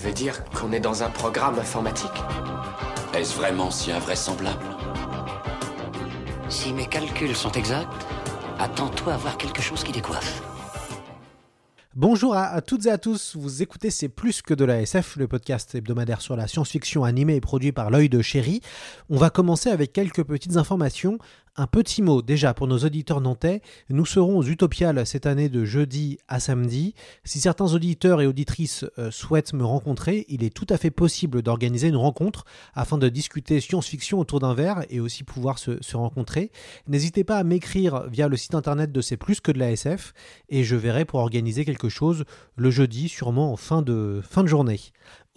Tu veux dire qu'on est dans un programme informatique Est-ce vraiment si invraisemblable Si mes calculs sont exacts, attends-toi à voir quelque chose qui décoiffe. Bonjour à, à, toutes et à tous, vous écoutez C'est plus que de la SF, le podcast hebdomadaire sur la science-fiction animée et produit par l'œil de chéri. On va commencer avec quelques petites informations. Un petit mot déjà pour nos auditeurs nantais. Nous serons aux Utopiales cette année de jeudi à samedi. Si certains auditeurs et auditrices euh, souhaitent me rencontrer, il est tout à fait possible d'organiser une rencontre afin de discuter science-fiction autour d'un verre et aussi pouvoir se, rencontrer. N'hésitez pas à m'écrire via le site internet de C'est plus que de la SF et je verrai pour organiser quelque chose le jeudi, sûrement en fin de, fin de journée.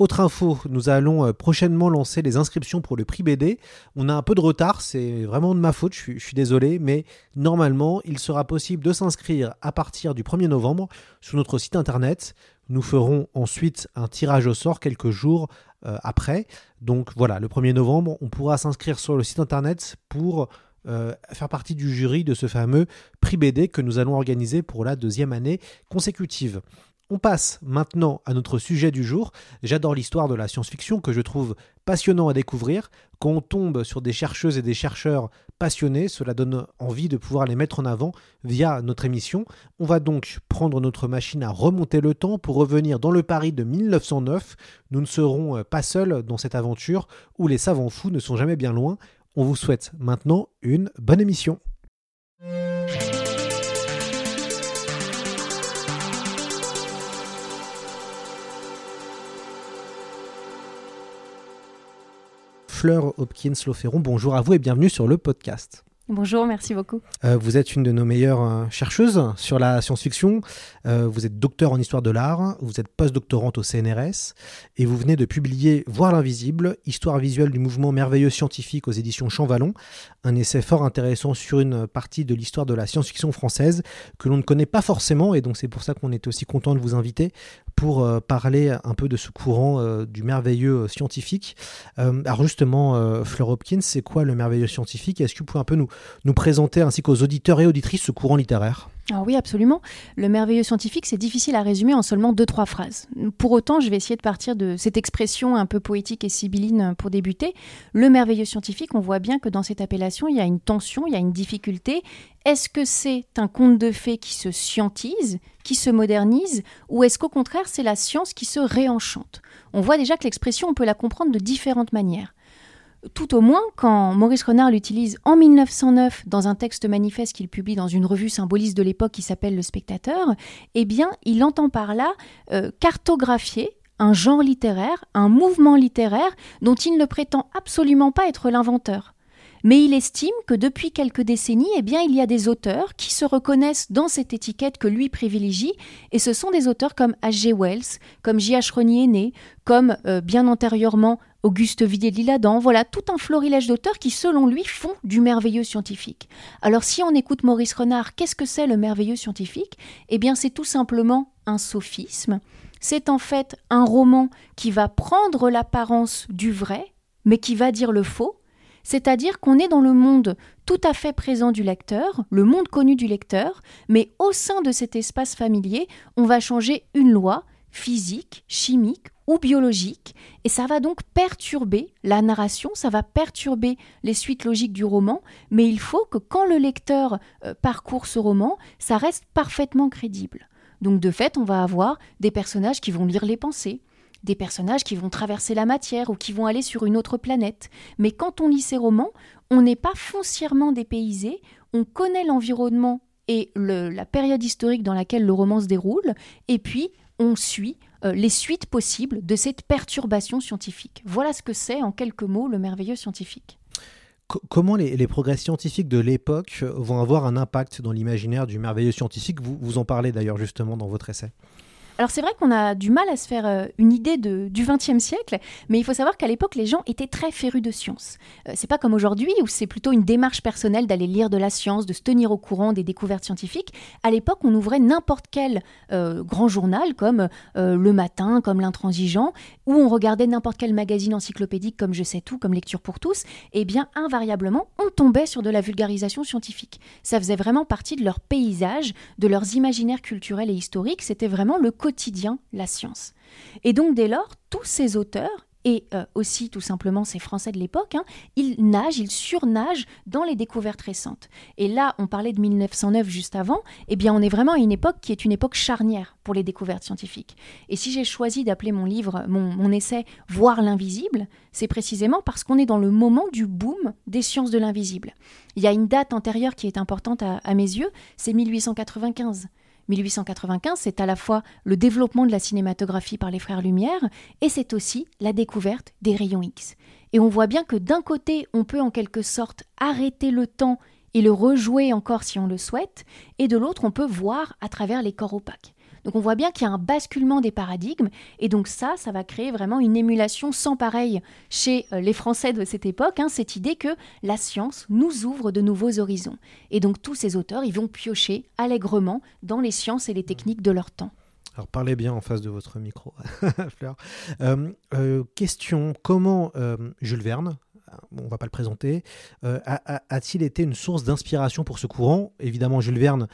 Autre info, nous allons euh, prochainement lancer les inscriptions pour le prix BD. On a un peu de retard, c'est vraiment de ma faute, je suis, désolé, mais normalement, il sera possible de s'inscrire à partir du 1er novembre sur notre site internet. Nous ferons ensuite un tirage au sort quelques jours euh, après. Donc voilà, le 1er novembre, on pourra s'inscrire sur le site internet pour euh, faire partie du jury de ce fameux prix BD que nous allons organiser pour la deuxième année consécutive. On passe maintenant à notre sujet du jour. J'adore l'histoire de la science-fiction que je trouve passionnant à découvrir. Quand on tombe sur des chercheuses et des chercheurs passionnés, cela donne envie de pouvoir les mettre en avant via notre émission. On va donc prendre notre machine à remonter le temps pour revenir dans le Paris de 1909. Nous ne serons pas seuls dans cette aventure où les savants fous ne sont jamais bien loin. On vous souhaite maintenant une bonne émission. Fleur Hopkins-Loferron, bonjour à vous et bienvenue sur le podcast. Bonjour, merci beaucoup. Euh, vous êtes une de nos meilleures euh, chercheuses sur la science-fiction. Euh, vous êtes docteur en histoire de l'art, vous êtes post-doctorante au CNRS et vous venez de publier Voir l'invisible, histoire visuelle du mouvement merveilleux scientifique aux éditions Champvallon, un essai fort intéressant sur une partie de l'histoire de la science-fiction française que l'on ne connaît pas forcément et donc c'est pour ça qu'on est aussi content de vous inviter pour parler un peu de ce courant du merveilleux scientifique. Alors justement, Fleur Hopkins, c'est quoi le merveilleux scientifique? Est-ce que vous pouvez un peu nous, nous présenter ainsi qu'aux auditeurs et auditrices ce courant littéraire alors oui, absolument. Le merveilleux scientifique, c'est difficile à résumer en seulement deux, trois phrases. Pour autant, je vais essayer de partir de cette expression un peu poétique et sibylline pour débuter. Le merveilleux scientifique, on voit bien que dans cette appellation, il y a une tension, il y a une difficulté. Est-ce que c'est un conte de fées qui se scientise, qui se modernise, ou est-ce qu'au contraire, c'est la science qui se réenchante? On voit déjà que l'expression, on peut la comprendre de différentes manières tout au moins quand Maurice Renard l'utilise en 1909 dans un texte manifeste qu'il publie dans une revue symboliste de l'époque qui s'appelle Le Spectateur, eh bien, il entend par là euh, cartographier un genre littéraire, un mouvement littéraire dont il ne prétend absolument pas être l'inventeur. Mais il estime que depuis quelques décennies, eh bien, il y a des auteurs qui se reconnaissent dans cette étiquette que lui privilégie, et ce sont des auteurs comme H.G. Wells, comme J.H. Renier-Né, comme euh, bien antérieurement Auguste Villiers-Liladan, voilà tout un florilège d'auteurs qui, selon lui, font du merveilleux scientifique. Alors si on écoute Maurice Renard, qu'est-ce que c'est le merveilleux scientifique? Eh bien c'est tout simplement un sophisme. C'est en fait un roman qui va prendre l'apparence du vrai, mais qui va dire le faux, c'est-à-dire qu'on est dans le monde tout à fait présent du lecteur, le monde connu du lecteur, mais au sein de cet espace familier, on va changer une loi physique, chimique ou biologique, et ça va donc perturber la narration, ça va perturber les suites logiques du roman, mais il faut que quand le lecteur euh, parcourt ce roman, ça reste parfaitement crédible. Donc de fait, on va avoir des personnages qui vont lire les pensées, des personnages qui vont traverser la matière ou qui vont aller sur une autre planète. Mais quand on lit ces romans, on n'est pas foncièrement dépaysé, on connaît l'environnement et la période historique dans laquelle le roman se déroule, et puis on suit euh, les suites possibles de cette perturbation scientifique. Voilà ce que c'est en quelques mots le merveilleux scientifique. comment les, les, progrès scientifiques de l'époque vont avoir un impact dans l'imaginaire du merveilleux scientifique? Vous, vous en parlez d'ailleurs justement dans votre essai. Alors c'est vrai qu'on a du mal à se faire euh, une idée du XXe siècle, mais il faut savoir qu'à l'époque, les gens étaient très férus de science. Euh, c'est pas comme aujourd'hui où c'est plutôt une démarche personnelle d'aller lire de la science, de se tenir au courant des découvertes scientifiques. À l'époque, on ouvrait n'importe quel euh, grand journal comme Le Matin, comme L'Intransigeant, ou on regardait n'importe quel magazine encyclopédique comme Je sais tout, comme Lecture pour tous. Eh bien, invariablement, on tombait sur de la vulgarisation scientifique. Ça faisait vraiment partie de leur paysage, de leurs imaginaires culturels et historiques. C'était vraiment le quotidien la science. Et donc dès lors, tous ces auteurs et euh, aussi tout simplement ces Français de l'époque, hein, ils nagent, ils surnagent dans les découvertes récentes. Et là, on parlait de 1909 juste avant, eh bien on est vraiment à une époque qui est une époque charnière pour les découvertes scientifiques. Et si j'ai choisi d'appeler mon livre, mon, essai Voir l'invisible, c'est précisément parce qu'on est dans le moment du boom des sciences de l'invisible. Il y a une date antérieure qui est importante à mes yeux, c'est 1895. 1895, c'est à la fois le développement de la cinématographie par les frères Lumière et c'est aussi la découverte des rayons X. Et on voit bien que d'un côté, on peut en quelque sorte arrêter le temps et le rejouer encore si on le souhaite, et de l'autre, on peut voir à travers les corps opaques. Donc on voit bien qu'il y a un basculement des paradigmes, et donc ça, ça va créer vraiment une émulation sans pareil chez euh, les Français de cette époque, hein, cette idée que la science nous ouvre de nouveaux horizons. Et donc tous ces auteurs, ils vont piocher allègrement dans les sciences et les techniques de leur temps. Alors parlez bien en face de votre micro, Fleur. Euh, euh, question, comment Jules Verne, on va pas le présenter, a-t-il été une source d'inspiration pour ce courant? Évidemment, Jules Verne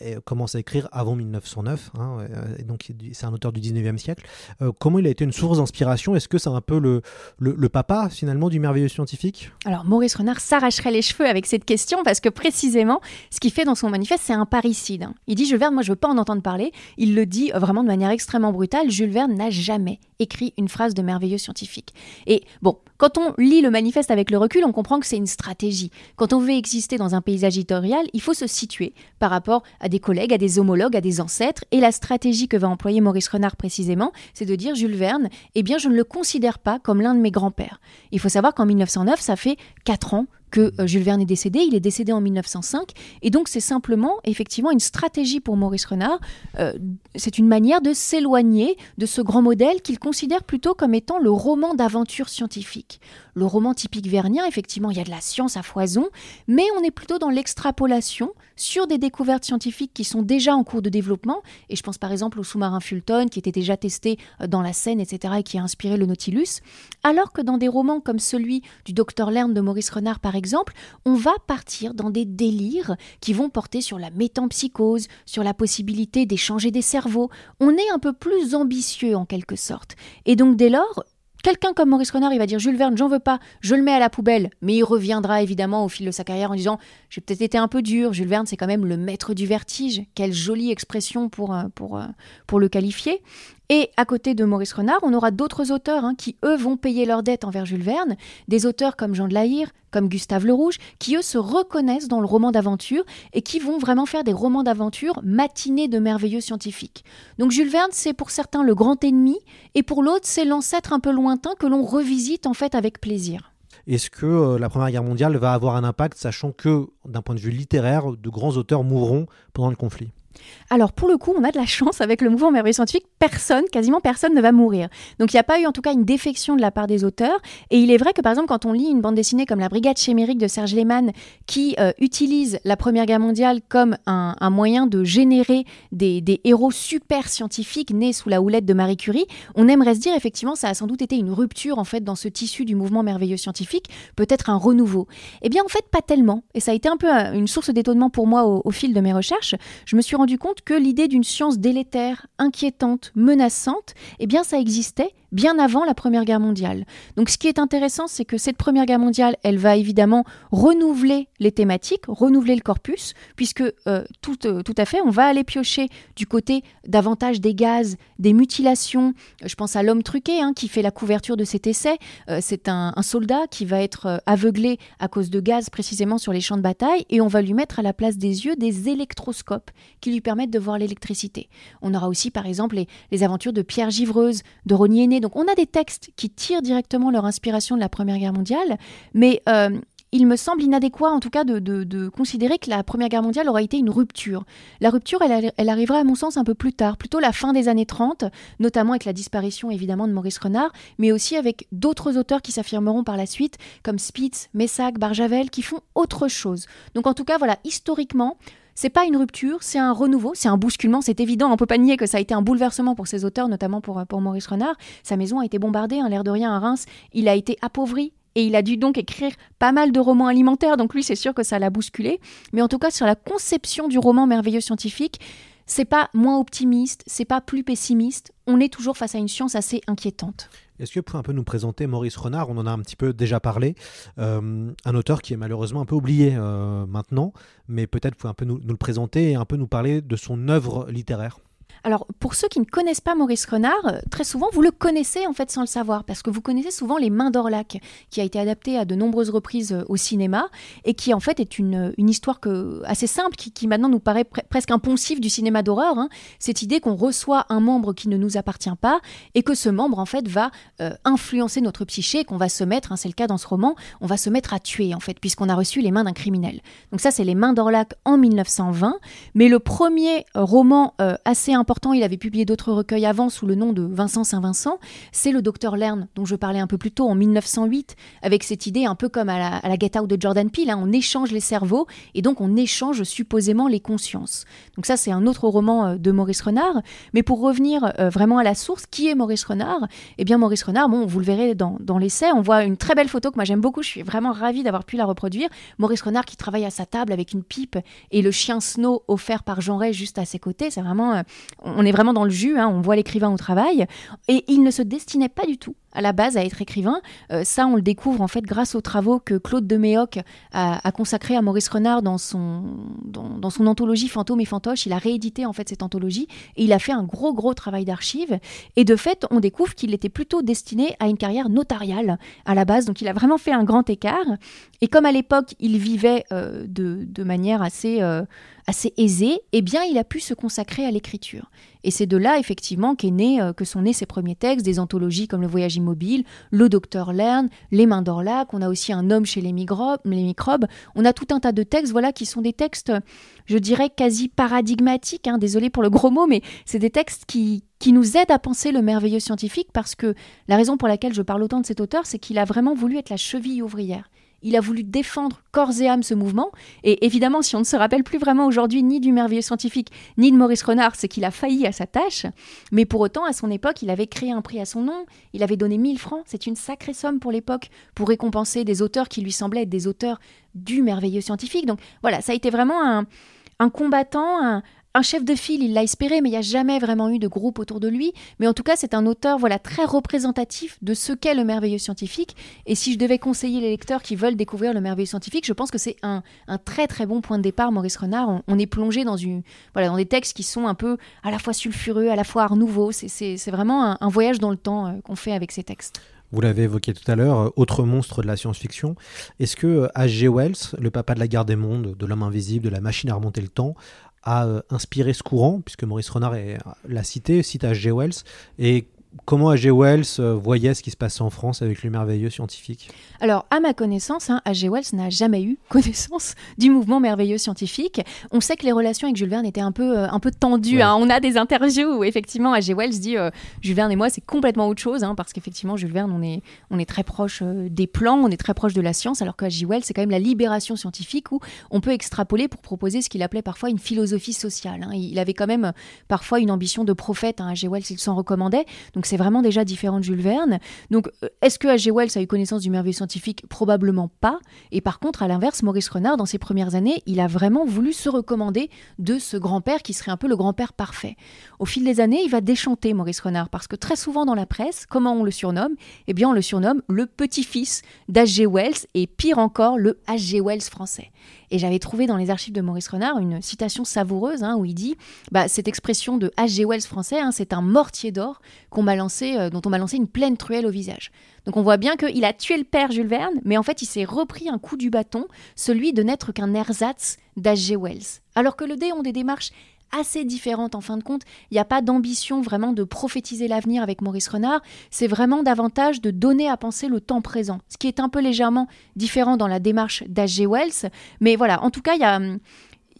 et commence à écrire avant 1909, hein, et donc c'est un auteur du 19e siècle. Euh, comment il a été une source d'inspiration? Est-ce que c'est un peu le, le, papa finalement du merveilleux scientifique? Alors Maurice Renard s'arracherait les cheveux avec cette question parce que précisément ce qu'il fait dans son manifeste c'est un parricide. Hein. Il dit Jules Verne, moi je veux pas en entendre parler. Il le dit euh, vraiment de manière extrêmement brutale. Jules Verne n'a jamais écrit une phrase de merveilleux scientifique. Et bon, quand on lit le manifeste avec le recul, on comprend que c'est une stratégie. Quand on veut exister dans un paysage éditorial, il faut se situer par rapport à des collègues, à des homologues, à des ancêtres. Et la stratégie que va employer Maurice Renard précisément, c'est de dire Jules Verne, eh bien je ne le considère pas comme l'un de mes grands-pères. Il faut savoir qu'en 1909, ça fait 4 ans que euh, Jules Verne est décédé. Il est décédé en 1905. Et donc, c'est simplement, effectivement, une stratégie pour Maurice Renard. Euh, c'est une manière de s'éloigner de ce grand modèle qu'il considère plutôt comme étant le roman d'aventure scientifique. Le roman typique vernien, effectivement, il y a de la science à foison, mais on est plutôt dans l'extrapolation sur des découvertes scientifiques qui sont déjà en cours de développement. Et je pense par exemple au sous-marin Fulton, qui était déjà testé euh, dans la Seine, etc., et qui a inspiré le Nautilus. Alors que dans des romans comme celui du docteur Lerne de Maurice Renard, par exemple, on va partir dans des délires qui vont porter sur la métampsychose, sur la possibilité d'échanger des cerveaux. On est un peu plus ambitieux en quelque sorte. Et donc dès lors, Quelqu'un comme Maurice Renard, il va dire Jules Verne, j'en veux pas, je le mets à la poubelle. Mais il reviendra évidemment au fil de sa carrière en disant J'ai peut-être été un peu dur. Jules Verne, c'est quand même le maître du vertige. Quelle jolie expression pour, euh, pour, euh, pour le qualifier. Et à côté de Maurice Renard, on aura d'autres auteurs hein, qui, eux, vont payer leurs dettes envers Jules Verne, des auteurs comme Jean de la comme Gustave Le Rouge, qui, eux, se reconnaissent dans le roman d'aventure et qui vont vraiment faire des romans d'aventure matinés de merveilleux scientifiques. Donc Jules Verne, c'est pour certains le grand ennemi, et pour l'autre, c'est l'ancêtre un peu lointain que l'on revisite en fait avec plaisir. Est-ce que euh, la Première Guerre mondiale va avoir un impact, sachant que, d'un point de vue littéraire, de grands auteurs mourront pendant le conflit? Alors pour le coup, on a de la chance avec le mouvement merveilleux scientifique, personne, quasiment personne ne va mourir. Donc il n'y a pas eu en tout cas une défection de la part des auteurs. Et il est vrai que par exemple quand on lit une bande dessinée comme La Brigade chimérique de Serge Lehmann, qui euh, utilise la Première Guerre mondiale comme un, moyen de générer des, héros super scientifiques nés sous la houlette de Marie Curie, on aimerait se dire effectivement ça a sans doute été une rupture en fait dans ce tissu du mouvement merveilleux scientifique, peut-être un renouveau. Eh bien en fait pas tellement. Et ça a été un peu euh, une source d'étonnement pour moi au, fil de mes recherches. Je me suis compte que l'idée d'une science délétère, inquiétante, menaçante, eh bien ça existait bien avant la Première Guerre mondiale. Donc ce qui est intéressant, c'est que cette Première Guerre mondiale, elle va évidemment renouveler les thématiques, renouveler le corpus, puisque euh, tout, euh, tout, à fait, on va aller piocher du côté davantage des gaz, des mutilations. Je pense à l'homme truqué hein, qui fait la couverture de cet essai. Euh, c'est un, soldat qui va être aveuglé à cause de gaz précisément sur les champs de bataille, et on va lui mettre à la place des yeux des électroscopes qui lui permettent de voir l'électricité. On aura aussi par exemple les, aventures de Pierre Givreuse, de Rogny Aîné, donc on a des textes qui tirent directement leur inspiration de la Première Guerre mondiale, mais euh, il me semble inadéquat en tout cas de, de- considérer que la Première Guerre mondiale aurait été une rupture. La rupture, elle, elle arrivera à mon sens un peu plus tard, plutôt la fin des années 30, notamment avec la disparition évidemment de Maurice Renard, mais aussi avec d'autres auteurs qui s'affirmeront par la suite, comme Spitz, Messac, Barjavel, qui font autre chose. Donc en tout cas, voilà, historiquement, c'est pas une rupture, c'est un renouveau, c'est un bousculement, c'est évident, on peut pas nier que ça a été un bouleversement pour ces auteurs, notamment pour, pour Maurice Renard. Sa maison a été bombardée, un l'air de rien à Reims, il a été appauvri. Et il a dû donc écrire pas mal de romans alimentaires, donc lui c'est sûr que ça l'a bousculé. Mais en tout cas sur la conception du roman merveilleux scientifique, c'est pas moins optimiste, c'est pas plus pessimiste. On est toujours face à une science assez inquiétante. Est-ce que vous pouvez un peu nous présenter Maurice Renard? On en a un petit peu déjà parlé. Euh, un auteur qui est malheureusement un peu oublié euh, maintenant, mais peut-être vous pouvez un peu nous, nous le présenter et un peu nous parler de son œuvre littéraire. Alors, pour ceux qui ne connaissent pas Maurice Renard, euh, très souvent, vous le connaissez en fait sans le savoir, parce que vous connaissez souvent Les Mains d'Orlac, qui a été adapté à de nombreuses reprises euh, au cinéma, et qui en fait est une, une histoire assez simple, qui, maintenant nous paraît pre- presque un poncif du cinéma d'horreur. hein. Cette idée qu'on reçoit un membre qui ne nous appartient pas, et que ce membre en fait va euh, influencer notre psyché, qu'on va se mettre, hein, c'est le cas dans ce roman, on va se mettre à tuer en fait, puisqu'on a reçu les mains d'un criminel. Donc ça, c'est Les Mains d'Orlac en 1920. Mais le premier euh, roman euh, assez important, il avait publié d'autres recueils avant sous le nom de Vincent Saint-Vincent, c'est le Docteur Lerne, dont je parlais un peu plus tôt en 1908, avec cette idée un peu comme à la, à la Get Out de Jordan Peele, hein, on échange les cerveaux et donc on échange supposément les consciences. Donc ça, c'est un autre roman euh, de Maurice Renard. Mais pour revenir euh, vraiment à la source, qui est Maurice Renard? Eh bien, Maurice Renard, bon, vous le verrez dans, dans l'essai, on voit une très belle photo que moi j'aime beaucoup, je suis vraiment ravie d'avoir pu la reproduire. Maurice Renard qui travaille à sa table avec une pipe et le chien Snow offert par Jean Ray juste à ses côtés. C'est vraiment, euh, on est vraiment dans le jus, hein, on voit l'écrivain au travail. Et il ne se destinait pas du tout à la base à être écrivain. Euh, ça, on le découvre en fait grâce aux travaux que Claude de Méoc a, consacrés à Maurice Renard dans son, dans son anthologie Fantômes et Fantoches. Il a réédité en fait cette anthologie et il a fait un gros gros travail d'archives. Et de fait, on découvre qu'il était plutôt destiné à une carrière notariale à la base. Donc il a vraiment fait un grand écart. Et comme à l'époque, il vivait euh, de, de manière assez, euh, assez aisée, eh bien, il a pu se consacrer à l'écriture. Et c'est de là, effectivement, qu'est né, euh, que sont nés ses premiers textes, des anthologies comme Le Voyage immobile, Le Docteur Lerne, Les Mains d'Orlac. On a aussi Un homme chez les, microbes, les microbes. On a tout un tas de textes, voilà, qui sont des textes, je dirais, quasi paradigmatiques. Hein, désolé pour le gros mot, mais c'est des textes qui, qui nous aident à penser le merveilleux scientifique parce que la raison pour laquelle je parle autant de cet auteur, c'est qu'il a vraiment voulu être la cheville ouvrière. Il a voulu défendre corps et âme ce mouvement. Et évidemment, si on ne se rappelle plus vraiment aujourd'hui ni du merveilleux scientifique, ni de Maurice Renard, c'est qu'il a failli à sa tâche. Mais pour autant, à son époque, il avait créé un prix à son nom. Il avait donné 1000 francs. C'est une sacrée somme pour l'époque pour récompenser des auteurs qui lui semblaient être des auteurs du merveilleux scientifique. Donc voilà, ça a été vraiment un, un combattant, un, un chef de file, il l'a espéré, mais il n'y a jamais vraiment eu de groupe autour de lui. Mais en tout cas, c'est un auteur voilà très représentatif de ce qu'est le merveilleux scientifique. Et si je devais conseiller les lecteurs qui veulent découvrir le merveilleux scientifique, je pense que c'est un, très très bon point de départ, Maurice Renard. On, est plongé dans, une, voilà, dans des textes qui sont un peu à la fois sulfureux, à la fois art nouveau. C'est- vraiment un, voyage dans le temps euh, qu'on fait avec ces textes. Vous l'avez évoqué tout à l'heure, euh, autre monstre de la science-fiction. Est-ce que euh, H.G. Wells, le papa de la guerre des mondes, de l'homme invisible, de la machine à remonter le temps, a euh, inspiré ce courant, puisque Maurice Renard est- l'a cité, cite H.G. Wells, et comment H.G. Wells euh, voyait ce qui se passait en France avec le merveilleux scientifique Alors, à ma connaissance, hein, H.G. Wells n'a jamais eu connaissance du mouvement merveilleux scientifique. On sait que les relations avec Jules Verne étaient un peu, euh, un peu tendues. Ouais. hein. On a des interviews où, effectivement, H.G. Wells dit euh, Jules Verne et moi, c'est complètement autre chose, hein, parce qu'effectivement, Jules Verne, on est, on est très proche euh, des plans, on est très proche de la science, alors que H.G. Wells, c'est quand même la libération scientifique où on peut extrapoler pour proposer ce qu'il appelait parfois une philosophie sociale. hein. Il avait quand même parfois une ambition de prophète. H.G. Wells, il s'en recommandait. Donc, c'est vraiment déjà différent de Jules Verne. Donc, euh, est-ce que H.G. Wells a eu connaissance du merveilleux scientifique? Probablement pas. Et par contre, à l'inverse, Maurice Renard, dans ses premières années, il a vraiment voulu se recommander de ce grand-père qui serait un peu le grand-père parfait. Au fil des années, il va déchanter Maurice Renard parce que très souvent dans la presse, comment on le surnomme? Eh bien, on le surnomme le petit-fils d'H.G. Wells et pire encore, le H.G. Wells français. Et j'avais trouvé dans les archives de Maurice Renard une citation savoureuse hein, où il dit bah, cette expression de H.G. Wells français, hein, c'est un mortier d'or qu'on m'a lancé, euh, dont on m'a lancé une pleine truelle au visage. Donc on voit bien qu'il a tué le père Jules Verne, mais en fait il s'est repris un coup du bâton, celui de n'être qu'un ersatz d'H.G. Wells. Alors que le dé ont des démarches assez différente en fin de compte. Il n'y a pas d'ambition vraiment de prophétiser l'avenir avec Maurice Renard. C'est vraiment davantage de donner à penser le temps présent, ce qui est un peu légèrement différent dans la démarche d'H.G. Wells. Mais voilà, en tout cas, il y a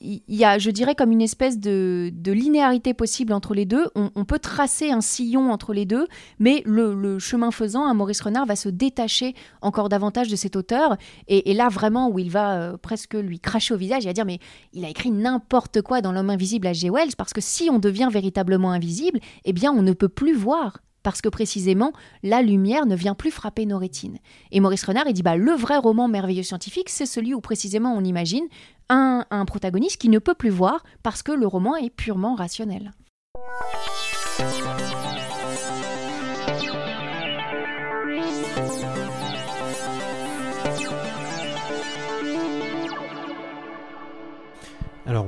il y a, je dirais, comme une espèce de, linéarité possible entre les deux. On, peut tracer un sillon entre les deux, mais le, chemin faisant, un Maurice Renard va se détacher encore davantage de cet auteur. Et, là, vraiment, où il va euh, presque lui cracher au visage, il va dire Mais il a écrit n'importe quoi dans L'homme invisible à G. Wells, parce que si on devient véritablement invisible, eh bien, on ne peut plus voir parce que précisément, la lumière ne vient plus frapper nos rétines. Et Maurice Renard, il dit, bah, le vrai roman merveilleux scientifique, c'est celui où précisément on imagine un, un protagoniste qui ne peut plus voir parce que le roman est purement rationnel.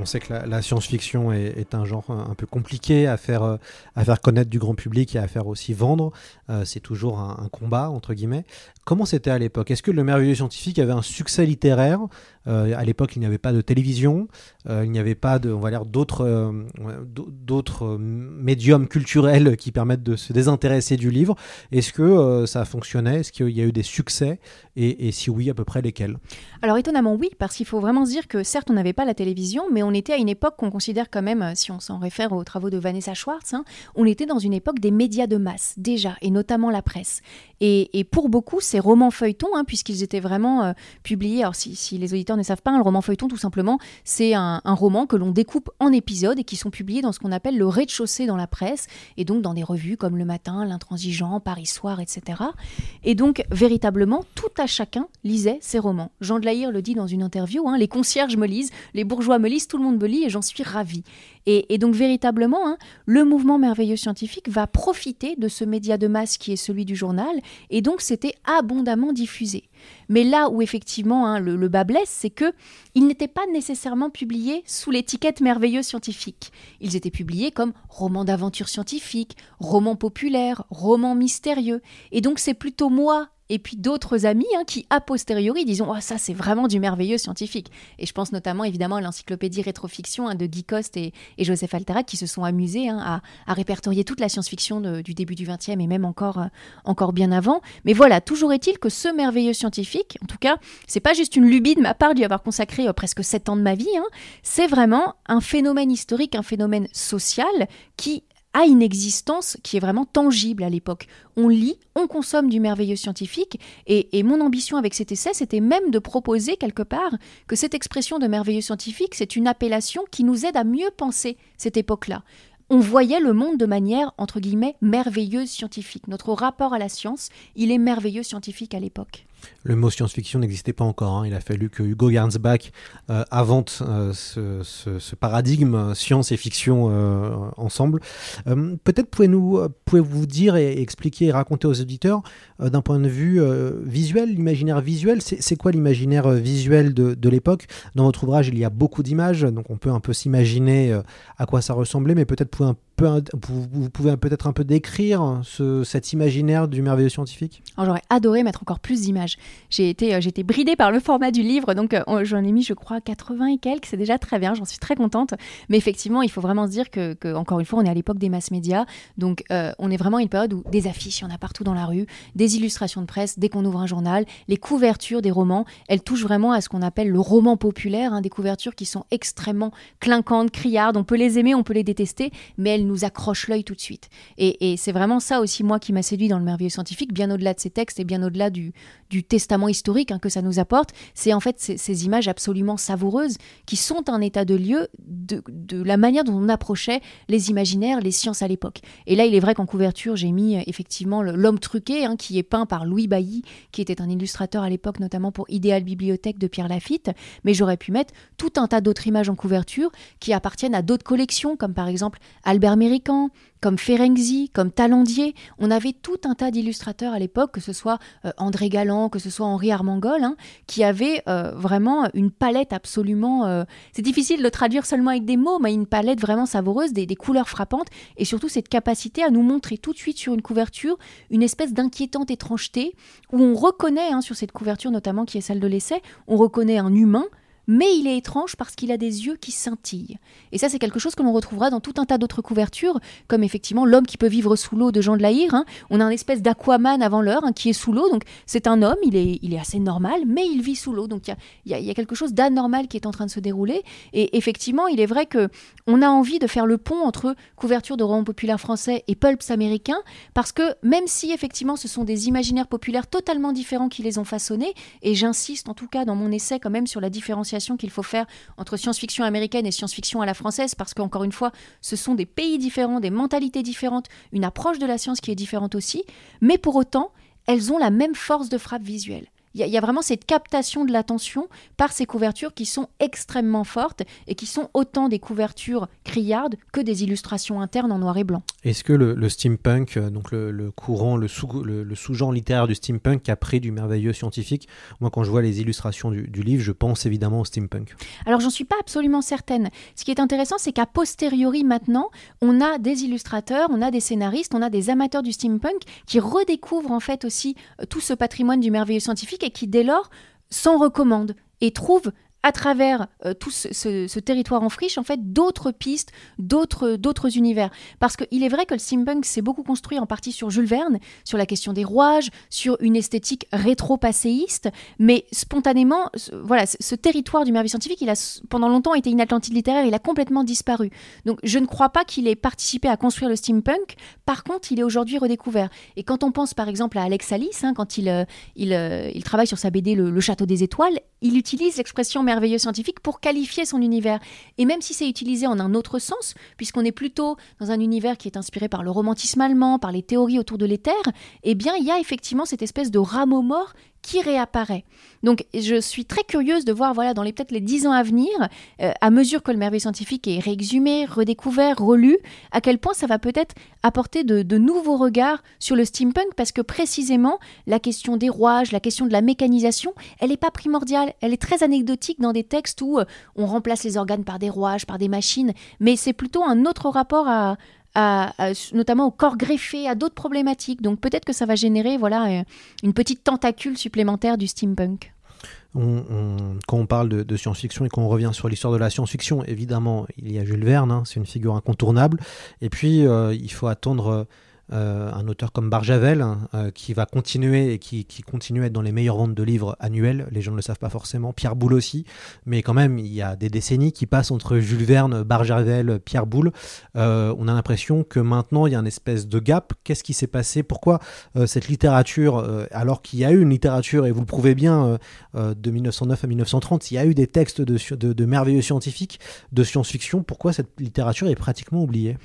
Sait que la, science-fiction est, un genre un, peu compliqué à faire, euh, à faire connaître du grand public et à faire aussi vendre. Euh, c'est toujours un, combat, entre guillemets. Comment c'était à l'époque? Est-ce que le merveilleux scientifique avait un succès littéraire? À l'époque, il n'y avait pas de télévision, il n'y avait pas de, on va dire, d'autres, d'autres médiums culturels qui permettent de se désintéresser du livre. Est-ce que ça fonctionnait? Est-ce qu'il y a eu des succès? Et, et si oui, à peu près lesquels? Alors, étonnamment, oui, parce qu'il faut vraiment se dire que certes, on n'avait pas la télévision, mais on était à une époque qu'on considère quand même, si on s'en réfère aux travaux de Vanessa Schwartz, hein, on était dans une époque des médias de masse, déjà, et notamment la presse. Et, pour beaucoup, ces romans feuilletons, hein, puisqu'ils étaient vraiment euh, publiés, alors si, les auditeurs ne savent pas, un roman feuilleton, tout simplement, c'est un, roman que l'on découpe en épisodes et qui sont publiés dans ce qu'on appelle le rez-de-chaussée dans la presse, et donc dans des revues comme Le Matin, L'Intransigeant, Paris Soir, etc. Et donc, véritablement, tout à chacun lisait ces romans. Jean de Lahire le dit dans une interview, hein, les concierges me lisent, les bourgeois me lisent, tout le monde me lit et j'en suis ravie. Et, donc véritablement, hein, le mouvement merveilleux scientifique va profiter de ce média de masse qui est celui du journal, et donc c'était abondamment diffusé. Mais là où effectivement hein, le, bas blesse, c'est que ils n'étaient pas nécessairement publiés sous l'étiquette merveilleux scientifique. Ils étaient publiés comme romans d'aventure scientifique, romans populaires, romans mystérieux. Et donc c'est plutôt moi et puis d'autres amis hein, qui, a posteriori, disent oh, ça, c'est vraiment du merveilleux scientifique. Et je pense notamment évidemment à l'encyclopédie rétrofiction hein, de Guy Coste et, Joseph Alterac qui se sont amusés hein, à, répertorier toute la science-fiction du début du XXe et même encore, euh, encore bien avant. Mais voilà, toujours est-il que ce merveilleux scientifique, en tout cas, c'est pas juste une lubie de ma part d'y avoir consacré euh, presque sept ans de ma vie, c'est vraiment un phénomène historique, un phénomène social qui une existence qui est vraiment tangible à l'époque. On lit, on consomme du merveilleux scientifique, et, mon ambition avec cet essai, c'était même de proposer quelque part que cette expression de merveilleux scientifique, c'est une appellation qui nous aide à mieux penser cette époque-là. On voyait le monde de manière, entre guillemets, merveilleuse scientifique. Notre rapport à la science, il est merveilleux scientifique à l'époque le mot science-fiction n'existait pas encore. Hein. Il a fallu que Hugo Gernsback euh, invente euh, ce, paradigme euh, science et fiction ensemble. Peut-être pouvez-vous dire et, expliquer et raconter aux auditeurs d'un point de vue visuel, l'imaginaire visuel? C'est quoi l'imaginaire visuel de, de l'époque? Dans votre ouvrage, il y a beaucoup d'images, donc on peut un peu s'imaginer à quoi ça ressemblait, mais peut-être pouvez vous, pouvez peut-être un peu décrire ce, cet imaginaire du merveilleux scientifique? J'aurais adoré mettre encore plus d'images. J'ai été, euh, bridée par le format du livre, donc euh, j'en ai mis, je crois, 80 et quelques. C'est déjà très bien, j'en suis très contente. Mais effectivement, il faut vraiment se dire que, encore une fois, on est à l'époque des masses médias. Donc, euh, on est vraiment à une période où des affiches, il y en a partout dans la rue, des illustrations de presse, dès qu'on ouvre un journal, les couvertures des romans, elles touchent vraiment à ce qu'on appelle le roman populaire, hein, des couvertures qui sont extrêmement clinquantes, criardes. On peut les aimer, on peut les détester, mais elles nous accroche l'œil tout de suite. Et, c'est vraiment ça aussi, moi, qui m'a séduit dans le merveilleux scientifique, bien au-delà de ces textes et bien au-delà du, testament historique hein, que ça nous apporte. C'est en fait ces, images absolument savoureuses qui sont un état de lieu de, de, la manière dont on approchait les imaginaires, les sciences à l'époque. Et là, il est vrai qu'en couverture, j'ai mis euh, effectivement l'homme truqué, hein, qui est peint par Louis Bailly, qui était un illustrateur à l'époque, notamment pour Idéal Bibliothèque de Pierre Lafitte. Mais j'aurais pu mettre tout un tas d'autres images en couverture qui appartiennent à d'autres collections, comme par exemple Albert Comme Ferenczi, comme Talandier. On avait tout un tas d'illustrateurs à l'époque, que ce soit euh, André Galland, que ce soit Henri Armangol, hein, qui avaient euh, vraiment une palette absolument... Euh, c'est difficile de le traduire seulement avec des mots, mais une palette vraiment savoureuse, des, couleurs frappantes, et surtout cette capacité à nous montrer tout de suite sur une couverture une espèce d'inquiétante étrangeté, où on reconnaît, hein, sur cette couverture notamment qui est celle de l'essai, on reconnaît un humain, mais il est étrange parce qu'il a des yeux qui scintillent. Et ça, c'est quelque chose que l'on retrouvera dans tout un tas d'autres couvertures, comme effectivement L'homme qui peut vivre sous l'eau de Jean de Lahire. hein. On a un espèce d'aquaman avant l'heure hein, qui est sous l'eau, donc c'est un homme, il est, assez normal, mais il vit sous l'eau. Donc il y y a quelque chose d'anormal qui est en train de se dérouler. Et effectivement, il est vrai que on a envie de faire le pont entre couverture de romans populaires français et pulps américains, parce que même si effectivement ce sont des imaginaires populaires totalement différents qui les ont façonnés, et j'insiste en tout cas dans mon essai quand même sur la différenciation qu'il faut faire entre science-fiction américaine et science-fiction à la française, parce qu'encore une fois, ce sont des pays différents, des mentalités différentes, une approche de la science qui est différente aussi, mais pour autant, elles ont la même force de frappe visuelle. Il y, a- il y a vraiment cette captation de l'attention par ces couvertures qui sont extrêmement fortes et qui sont autant des couvertures criardes que des illustrations internes en noir et blanc. Est-ce que le, le steampunk, euh, donc le, le courant, le, sous, le, le sous-genre littéraire du steampunk a pris du merveilleux scientifique Moi, quand je vois les illustrations du, du livre, je pense évidemment au steampunk. Alors j'en suis pas absolument certaine. Ce qui est intéressant, c'est qu'à posteriori maintenant, on a des illustrateurs, on a des scénaristes, on a des amateurs du steampunk qui redécouvrent en fait aussi euh, tout ce patrimoine du merveilleux scientifique et qui dès lors s'en recommandent et trouvent à travers euh, tout ce, territoire en friche, en fait, d'autres pistes, d'autres d'autres univers. Parce qu'il est vrai que le steampunk s'est beaucoup construit en partie sur Jules Verne, sur la question des rouages, sur une esthétique rétro-passéiste, mais spontanément, ce- voilà, ce, territoire du merveilleux scientifique, il a pendant longtemps été une Atlantide littéraire, il a complètement disparu. Donc je ne crois pas qu'il ait participé à construire le steampunk, par contre, il est aujourd'hui redécouvert. Et quand on pense par exemple à Alex Alice, hein, quand il, euh, euh, il travaille sur sa BD Le Château des Étoiles, il utilise l'expression merveilleux scientifique pour qualifier son univers. Et même si c'est utilisé en un autre sens, puisqu'on est plutôt dans un univers qui est inspiré par le romantisme allemand, par les théories autour de l'éther, eh bien il y a effectivement cette espèce de rameau mort qui réapparaît. Donc je suis très curieuse de voir, voilà, dans les peut-être les dix ans à venir, euh, à mesure que le merveilleux scientifique est réexhumé, redécouvert, relu, à quel point ça va peut-être apporter de, de nouveaux regards sur le steampunk, parce que précisément la question des rouages, la question de la mécanisation, elle n'est pas primordiale, elle est très anecdotique dans des textes où euh, on remplace les organes par des rouages, par des machines, mais c'est plutôt un autre rapport à, notamment au corps greffé, à d'autres problématiques. Donc peut-être que ça va générer voilà euh, une petite tentacule supplémentaire du steampunk. On- quand on parle de, science-fiction et qu'on revient sur l'histoire de la science-fiction, évidemment, il y a Jules Verne, hein, c'est une figure incontournable. Et puis, euh, il faut attendre euh, un auteur comme Barjavel, hein, euh, qui va continuer et qui, continue à être dans les meilleures ventes de livres annuels. Les gens ne le savent pas forcément. Pierre Boulle aussi. Mais quand même, il y a des décennies qui passent entre Jules Verne, Barjavel, Pierre Boulle. Euh, on a l'impression que maintenant, il y a une espèce de gap. Qu'est-ce qui s'est passé? Pourquoi cette littérature, alors qu'il y a eu une littérature, et vous le prouvez bien, de 1909 à 1930, il y a eu des textes de, de merveilleux scientifiques, de science-fiction. Pourquoi cette littérature est pratiquement oubliée?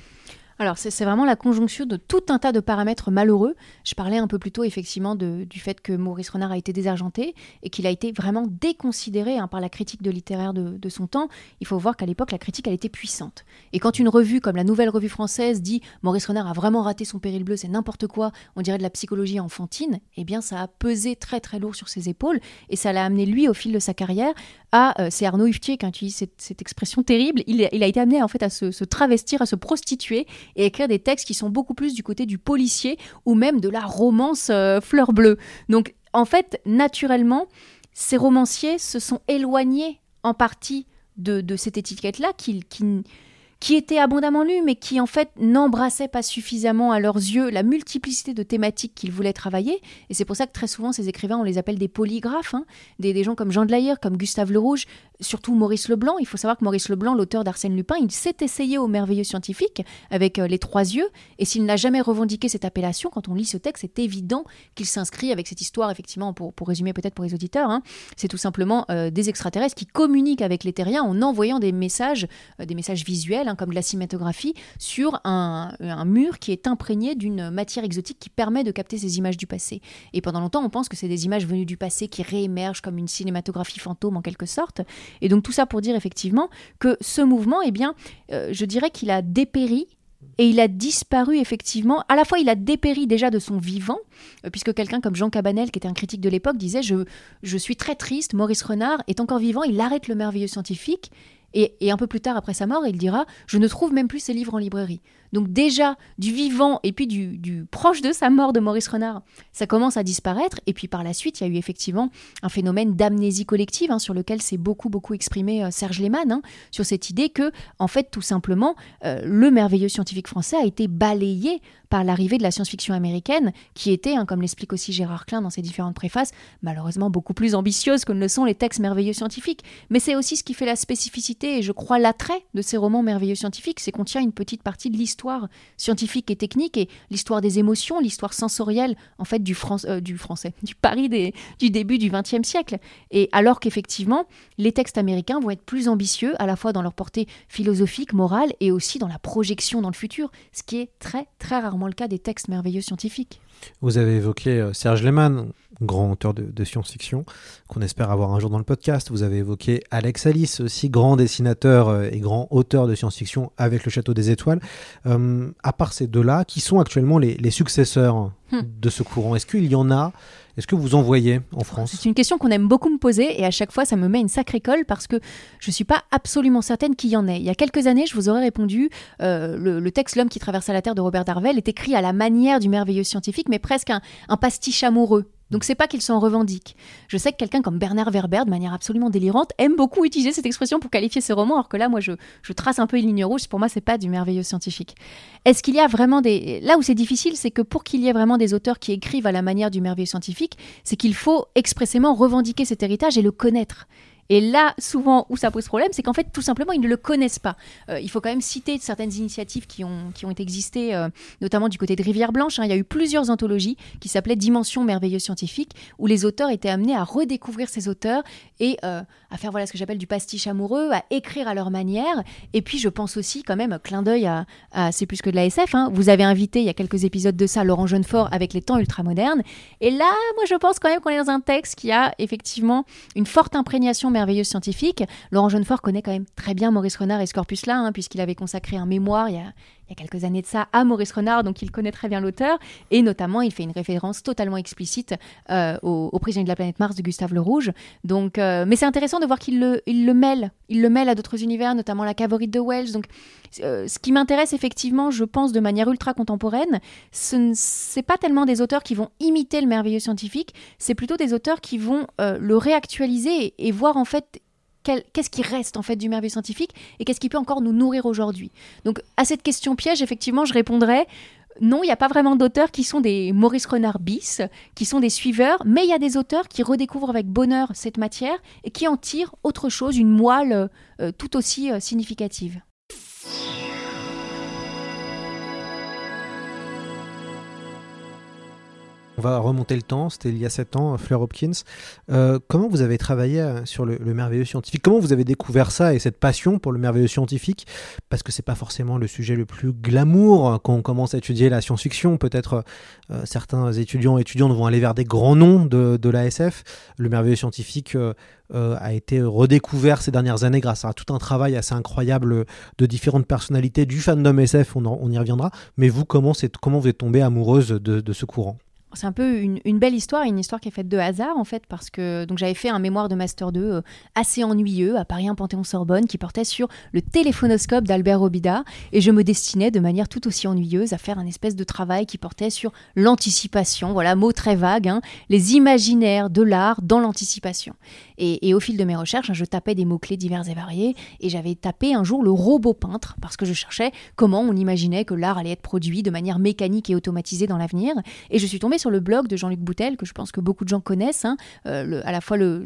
Alors, c'est vraiment la conjonction de tout un tas de paramètres malheureux. Je parlais un peu plus tôt, effectivement, de- du fait que Maurice Renard a été désargenté et qu'il a été vraiment déconsidéré hein, par la critique de littéraire de, son temps. Il faut voir qu'à l'époque, la critique, elle était puissante. Et quand une revue comme la Nouvelle Revue Française dit Maurice Renard a vraiment raté son péril bleu, c'est n'importe quoi, on dirait de la psychologie enfantine, eh bien, ça a pesé très très lourd sur ses épaules et ça l'a amené, lui, au fil de sa carrière, à. euh, c'est Arnaud Huftier qui utilise cette, cette expression terrible. Il, il a été amené, en fait, à se- se travestir, à se prostituer et écrire des textes qui sont beaucoup plus du côté du policier ou même de la romance euh, fleur bleue. Donc en fait, naturellement, ces romanciers se sont éloignés en partie de, de cette étiquette-là qui, qui, qui était abondamment lue, mais qui en fait n'embrassait pas suffisamment à leurs yeux la multiplicité de thématiques qu'ils voulaient travailler. Et c'est pour ça que très souvent, ces écrivains, on les appelle des polygraphes, hein, des, des gens comme Jean de Layer, comme Gustave Le Rouge, surtout Maurice Leblanc. Il faut savoir que Maurice Leblanc, l'auteur d'Arsène Lupin, il s'est essayé au merveilleux scientifique avec euh, les trois yeux. Et s'il n'a jamais revendiqué cette appellation, quand on lit ce texte, c'est évident qu'il s'inscrit avec cette histoire, effectivement, pour, pour résumer peut-être pour les auditeurs. hein. c'est tout simplement euh, des extraterrestres qui communiquent avec les terriens en envoyant des messages, euh, des messages visuels, hein, comme de la cinématographie, sur un, mur qui est imprégné d'une matière exotique qui permet de capter ces images du passé. Et pendant longtemps, on pense que c'est des images venues du passé qui réémergent comme une cinématographie fantôme en quelque sorte. Et donc tout ça pour dire effectivement que ce mouvement, eh bien, euh, je dirais qu'il a dépéri et il a disparu effectivement. À la fois, il a dépéri déjà de son vivant, euh, puisque quelqu'un comme Jean Cabanel, qui était un critique de l'époque, disait je suis très triste, Maurice Renard est encore vivant, il arrête le merveilleux scientifique. Et, un peu plus tard, après sa mort, il dira Je ne trouve même plus ses livres en librairie. Donc déjà, du vivant et puis du, proche de sa mort de Maurice Renard, ça commence à disparaître. Et puis par la suite, il y a eu effectivement un phénomène d'amnésie collective hein, sur lequel s'est beaucoup, beaucoup exprimé euh, Serge Lehmann, hein, sur cette idée que, en fait, tout simplement, euh, le merveilleux scientifique français a été balayé par l'arrivée de la science-fiction américaine, qui était, hein, comme l'explique aussi Gérard Klein dans ses différentes préfaces, malheureusement beaucoup plus ambitieuse que ne le sont les textes merveilleux scientifiques. Mais c'est aussi ce qui fait la spécificité et je crois l'attrait de ces romans merveilleux scientifiques, c'est qu'on tient une petite partie de l'histoire scientifique et technique et l'histoire des émotions, l'histoire sensorielle en fait du, euh, du français, du Paris des, du début du XXe siècle. Et alors qu'effectivement, les textes américains vont être plus ambitieux à la fois dans leur portée philosophique, morale et aussi dans la projection dans le futur, ce qui est très très rarement le cas des textes merveilleux scientifiques. Vous avez évoqué euh, Serge Lehmann, grand auteur de, science-fiction, qu'on espère avoir un jour dans le podcast. Vous avez évoqué Alex Alice, aussi grand dessinateur euh, et grand auteur de science-fiction avec Le Château des Étoiles. Euh, à part ces deux-là, qui sont actuellement les, successeurs hmm. de ce courant? Est-ce qu'il y en a? Est-ce que vous en voyez en France? C'est une question qu'on aime beaucoup me poser et à chaque fois ça me met une sacrée colle parce que je ne suis pas absolument certaine qu'il y en ait. Il y a quelques années, je vous aurais répondu, euh, le, texte L'homme qui traversa la Terre de Robert Darvel est écrit à la manière du merveilleux scientifique, mais presque un pastiche amoureux. Donc c'est pas qu'ils s'en revendiquent. Je sais que quelqu'un comme Bernard Werber, de manière absolument délirante, aime beaucoup utiliser cette expression pour qualifier ses romans, alors que là, moi, je, trace un peu une ligne rouge. Pour moi, c'est pas du merveilleux scientifique. Est-ce qu'il y a vraiment des... Là où c'est difficile, c'est que pour qu'il y ait vraiment des auteurs qui écrivent à la manière du merveilleux scientifique, c'est qu'il faut expressément revendiquer cet héritage et le connaître. Et là, souvent, où ça pose problème, c'est qu'en fait, tout simplement, ils ne le connaissent pas. Euh, il faut quand même citer certaines initiatives qui ont, qui ont existé, euh, notamment du côté de Rivière Blanche. Hein. Il y a eu plusieurs anthologies qui s'appelaient Dimension merveilleuse scientifique, où les auteurs étaient amenés à redécouvrir ces auteurs et euh, à faire voilà ce que j'appelle du pastiche amoureux, à écrire à leur manière. Et puis, je pense aussi, quand même, clin d'œil à, C'est plus que de la SF. Hein. Vous avez invité, il y a quelques épisodes de ça, Laurent Jeunefort avec les temps ultramodernes. Et là, moi, je pense quand même qu'on est dans un texte qui a effectivement une forte imprégnation merveilleuse scientifique. Laurent Jeunefort connaît quand même très bien Maurice Renard et Scorpus-là, hein, puisqu'il avait consacré un mémoire il y, a, il y a quelques années de ça à Maurice Renard, donc il connaît très bien l'auteur. Et notamment, il fait une référence totalement explicite euh, au, prisonnier de la planète Mars de Gustave Le Rouge. Donc, euh, mais c'est intéressant de voir qu'il le, il le mêle. Il le mêle à d'autres univers, notamment la Cavorite de Wells. Donc, euh, ce qui m'intéresse effectivement, je pense, de manière ultra contemporaine, ce n'est pas tellement des auteurs qui vont imiter le merveilleux scientifique, c'est plutôt des auteurs qui vont le réactualiser et voir en fait qu'est-ce qui reste en fait du merveilleux scientifique et qu'est-ce qui peut encore nous nourrir aujourd'hui? Donc à cette question piège, effectivement, je répondrais non, il n'y a pas vraiment d'auteurs qui sont des Maurice Renard bis, qui sont des suiveurs, mais il y a des auteurs qui redécouvrent avec bonheur cette matière et qui en tirent autre chose, une moelle euh, tout aussi euh, significative. On va remonter le temps, c'était il y a 7 ans, Fleur Hopkins. Euh, comment vous avez travaillé euh, sur le, merveilleux scientifique? Comment vous avez découvert ça et cette passion pour le merveilleux scientifique? Parce que c'est pas forcément le sujet le plus glamour quand on commence à étudier la science-fiction. Peut-être euh, certains étudiants et étudiantes vont aller vers des grands noms de, de l'ASF. Le merveilleux scientifique a été redécouvert ces dernières années grâce à tout un travail assez incroyable de différentes personnalités du fandom SF, on, on y reviendra. Mais vous, comment, comment vous êtes tombée amoureuse de ce courant? C'est un peu une, belle histoire, une histoire qui est faite de hasard en fait, parce que donc j'avais fait un mémoire de master 2 euh, assez ennuyeux à Paris 1 Panthéon-Sorbonne qui portait sur le téléphonoscope d'Albert Robida et je me destinais de manière tout aussi ennuyeuse à faire un espèce de travail qui portait sur l'anticipation, voilà mot très vague, hein, les imaginaires de l'art dans l'anticipation. Et, au fil de mes recherches, je tapais des mots-clés divers et variés et j'avais tapé un jour le robot peintre parce que je cherchais comment on imaginait que l'art allait être produit de manière mécanique et automatisée dans l'avenir et je suis tombée sur le blog de Jean-Luc Boutel, que je pense que beaucoup de gens connaissent, hein, euh, à la fois le,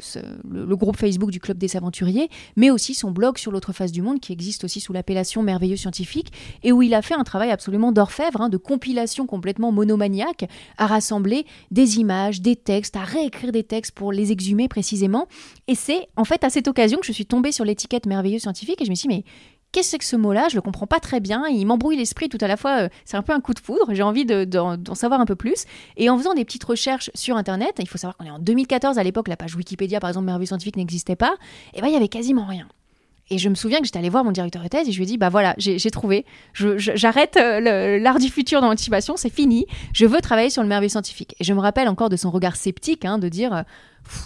groupe Facebook du Club des Aventuriers, mais aussi son blog sur l'autre face du monde, qui existe aussi sous l'appellation Merveilleux Scientifique, et où il a fait un travail absolument d'orfèvre, hein, de compilation complètement monomaniaque, à rassembler des images, des textes, à réécrire des textes pour les exhumer précisément. Et c'est en fait à cette occasion que je suis tombée sur l'étiquette Merveilleux Scientifique, et je me suis dit, mais qu'est-ce que ce mot-là? Je le comprends pas très bien. Il m'embrouille l'esprit tout à la fois. Euh, c'est un peu un coup de foudre. J'ai envie d'en savoir un peu plus. Et en faisant des petites recherches sur Internet, il faut savoir qu'on est en 2014. À l'époque, la page Wikipédia, par exemple, Merveille Scientifique n'existait pas. Et ben, il y avait quasiment rien. Et je me souviens que j'étais allée voir mon directeur de thèse et je lui ai dit bah voilà, j'ai trouvé. J'arrête euh, l'art du futur dans l'anticipation, c'est fini. Je veux travailler sur le merveilleux scientifique. Et je me rappelle encore de son regard sceptique, hein, de dire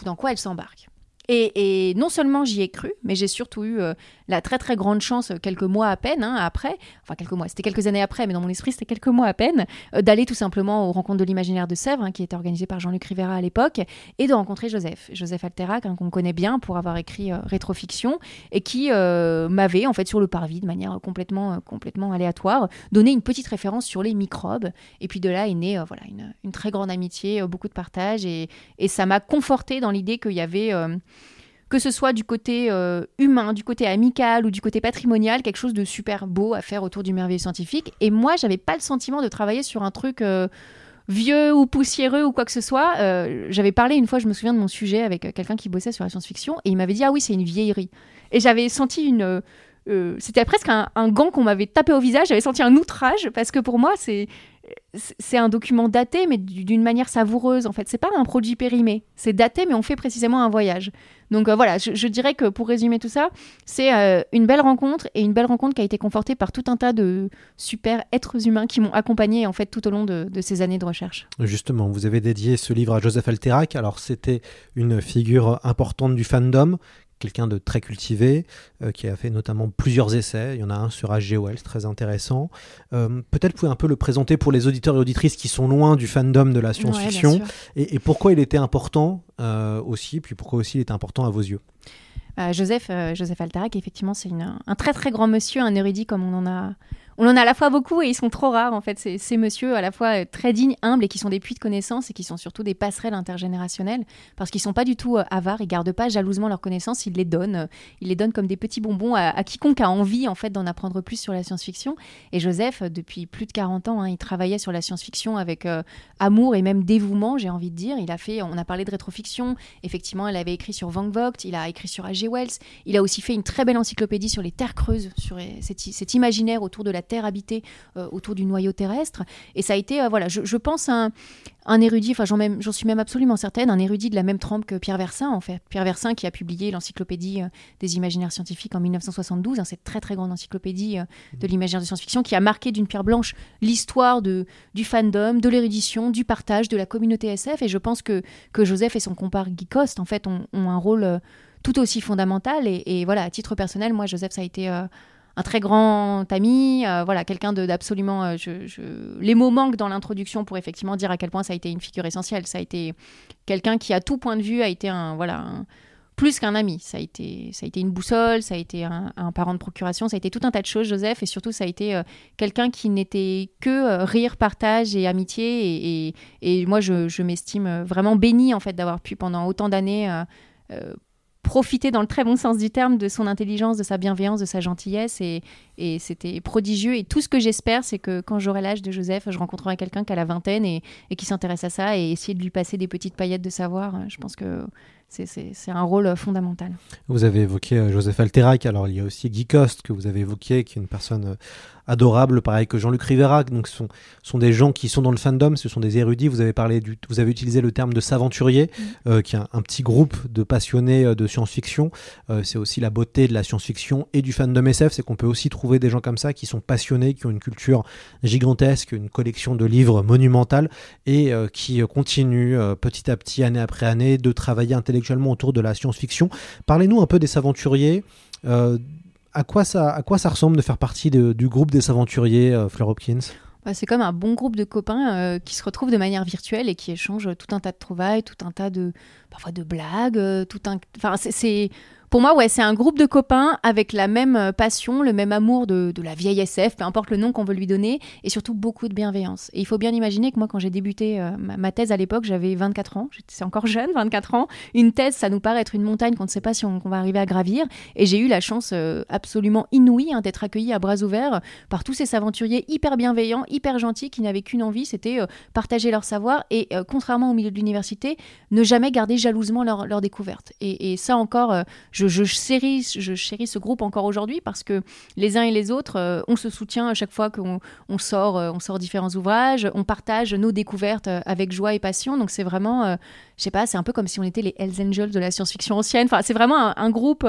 dans quoi elle s'embarque? Et, non seulement j'y ai cru, mais j'ai surtout eu euh, la très très grande chance, euh, quelques mois à peine hein, après, enfin quelques mois, c'était quelques années après, mais dans mon esprit c'était quelques mois à peine, euh, d'aller tout simplement aux rencontres de l'imaginaire de Sèvres, hein, qui était organisé par Jean-Luc Rivera à l'époque, et de rencontrer Joseph, Joseph Alterac, hein, qu'on connaît bien pour avoir écrit Rétrofiction, et qui m'avait en fait sur le parvis de manière complètement, complètement aléatoire donné une petite référence sur les microbes, et puis de là est née voilà une, très grande amitié, beaucoup de partage, et, et ça m'a conforté dans l'idée qu'il y avait que ce soit du côté euh, humain, du côté amical ou du côté patrimonial, quelque chose de super beau à faire autour du merveilleux scientifique. Et moi, j'avais pas le sentiment de travailler sur un truc euh, vieux ou poussiéreux ou quoi que ce soit. Euh, j'avais parlé une fois, je me souviens de mon sujet avec quelqu'un qui bossait sur la science-fiction et il m'avait dit ah oui c'est une vieillerie. Et j'avais senti une c'était presque un, un gant qu'on m'avait tapé au visage. J'avais senti un outrage parce que pour moi c'est c'est un document daté, mais d'une manière savoureuse. En fait, c'est pas un produit périmé. C'est daté, mais on fait précisément un voyage. Donc euh, voilà, je, dirais que pour résumer tout ça, c'est euh, une belle rencontre et une belle rencontre qui a été confortée par tout un tas de super êtres humains qui m'ont accompagné en fait tout au long de, de, ces années de recherche. Justement, vous avez dédié ce livre à Joseph Alterac. Alors c'était une figure importante du fandom quelqu'un de très cultivé, euh, qui a fait notamment plusieurs essais. Il y en a un sur H.G. Wells, très intéressant. Euh, Peut-être pouvez un peu le présenter pour les auditeurs et auditrices qui sont loin du fandom de la science-fiction. Ouais, et, et, pourquoi il était important euh, aussi, puis pourquoi aussi il était important à vos yeux. Euh, Joseph, Joseph Alterac, effectivement, c'est un très très grand monsieur, un érudit comme on en a on en a à la fois beaucoup et ils sont trop rares en fait, ces, messieurs à la fois très dignes, humbles et qui sont des puits de connaissances et qui sont surtout des passerelles intergénérationnelles parce qu'ils sont pas du tout euh, avares, ils gardent pas jalousement leurs connaissances, ils les donnent, euh, ils les donnent comme des petits bonbons à, quiconque a envie en fait d'en apprendre plus sur la science-fiction. Et Joseph, euh, depuis plus de 40 ans, hein, il travaillait sur la science-fiction avec euh, amour et même dévouement, j'ai envie de dire. Il a fait, on a parlé de rétrofiction, effectivement, il avait écrit sur Van Vogt, il a écrit sur Wells, il a aussi fait une très belle encyclopédie sur les terres creuses, sur cet, imaginaire autour de la Terre habitée euh, autour du noyau terrestre. Et ça a été, euh, voilà, je, pense un, érudit, enfin j'en suis même absolument certaine, un érudit de la même trempe que Pierre Versin en fait. Pierre Versin qui a publié l'encyclopédie euh, des imaginaires scientifiques en 1972, hein, cette très très grande encyclopédie de l'imaginaire de science-fiction qui a marqué d'une pierre blanche l'histoire du fandom, de l'érudition, du partage, de la communauté SF. Et je pense que, Joseph et son compère Guy Coste en fait ont, un rôle tout aussi fondamental. Et, voilà, à titre personnel, moi Joseph ça a été un très grand ami, euh, voilà, quelqu'un d'absolument. Euh, je. Les mots manquent dans l'introduction pour effectivement dire à quel point ça a été une figure essentielle. Ça a été quelqu'un qui, à tout point de vue, a été un voilà plus qu'un ami. Ça a été ça a été une boussole, ça a été un, parent de procuration, ça a été tout un tas de choses, Joseph, et surtout ça a été euh, quelqu'un qui n'était que euh, rire, partage et amitié. Et moi, je, je m'estime vraiment bénie en fait d'avoir pu pendant autant d'années profiter dans le très bon sens du terme de son intelligence, de sa bienveillance, de sa gentillesse et, c'était prodigieux. Et tout ce que j'espère c'est que quand j'aurai l'âge de Joseph je rencontrerai quelqu'un qui a la vingtaine et, et qui s'intéresse à ça et essayer de lui passer des petites paillettes de savoir. Je pense que c'est un rôle fondamental. Vous avez évoqué euh, Joseph Alterac, alors il y a aussi Guy Coste que vous avez évoqué, qui est une personne euh, adorable, pareil que Jean-Luc Rivera. Donc ce sont, sont des gens qui sont dans le fandom, ce sont des érudits. Vous avez parlé du, vous avez utilisé le terme de s'aventurier, mmh. euh, qui est un, un, petit groupe de passionnés euh, de science-fiction. Euh, c'est aussi la beauté de la science-fiction et du fandom SF, c'est qu'on peut aussi trouver des gens comme ça qui sont passionnés, qui ont une culture gigantesque, une collection de livres monumentale et euh, qui continuent petit à petit, année après année, de travailler intellectuellement autour de la science-fiction. Parlez-nous un peu des aventuriers. Euh, à, quoi ça, à quoi ça ressemble de faire partie du groupe des aventuriers, euh, Fleur Hopkins? Bah, c'est comme un bon groupe de copains euh, qui se retrouvent de manière virtuelle et qui échangent tout un tas de trouvailles, tout un tas de parfois de blagues, euh, tout un. Enfin, c'est pour moi, ouais, c'est un groupe de copains avec la même passion, le même amour de, la vieille SF, peu importe le nom qu'on veut lui donner, et surtout beaucoup de bienveillance. Et il faut bien imaginer que moi, quand j'ai débuté euh, ma, thèse à l'époque, j'avais 24 ans, j'étais encore jeune, 24 ans. Une thèse, ça nous paraît être une montagne qu'on ne sait pas si on, va arriver à gravir. Et j'ai eu la chance euh, absolument inouïe hein, d'être accueillie à bras ouverts par tous ces aventuriers hyper bienveillants, hyper gentils, qui n'avaient qu'une envie, c'était euh, partager leur savoir et, euh, contrairement au milieu de l'université, ne jamais garder jalousement leur, leur découverte. Et, et, ça encore, euh, je, chéris, ce groupe encore aujourd'hui parce que les uns et les autres, euh, on se soutient à chaque fois qu'on euh, sort différents ouvrages, on partage nos découvertes euh, avec joie et passion. Donc c'est vraiment, euh, je sais pas, c'est un peu comme si on était les Hells Angels de la science-fiction ancienne. Enfin, c'est vraiment un, groupe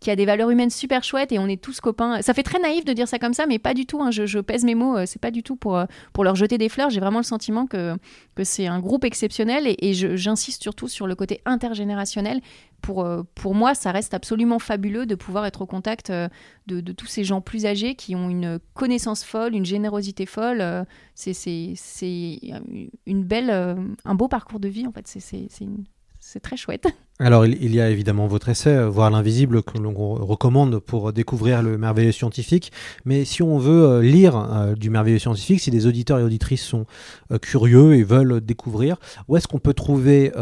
qui a des valeurs humaines super chouettes et on est tous copains. Ça fait très naïf de dire ça comme ça, mais pas du tout. Hein. Je, pèse mes mots. C'est pas du tout pour leur jeter des fleurs. J'ai vraiment le sentiment que c'est un groupe exceptionnel et j'insiste surtout sur le côté intergénérationnel pour, euh, pour moi, ça reste absolument fabuleux de pouvoir être au contact euh, de, tous ces gens plus âgés qui ont une connaissance folle, une générosité folle. euh, c'est une belle, un beau parcours de vie, en fait. C'est- c'est très chouette. Alors, il, y a évidemment votre essai, euh, Voir l'invisible, que l'on recommande pour découvrir le merveilleux scientifique. Mais si on veut euh, lire euh, du merveilleux scientifique, si des auditeurs et auditrices sont curieux et veulent découvrir, où est-ce qu'on peut trouver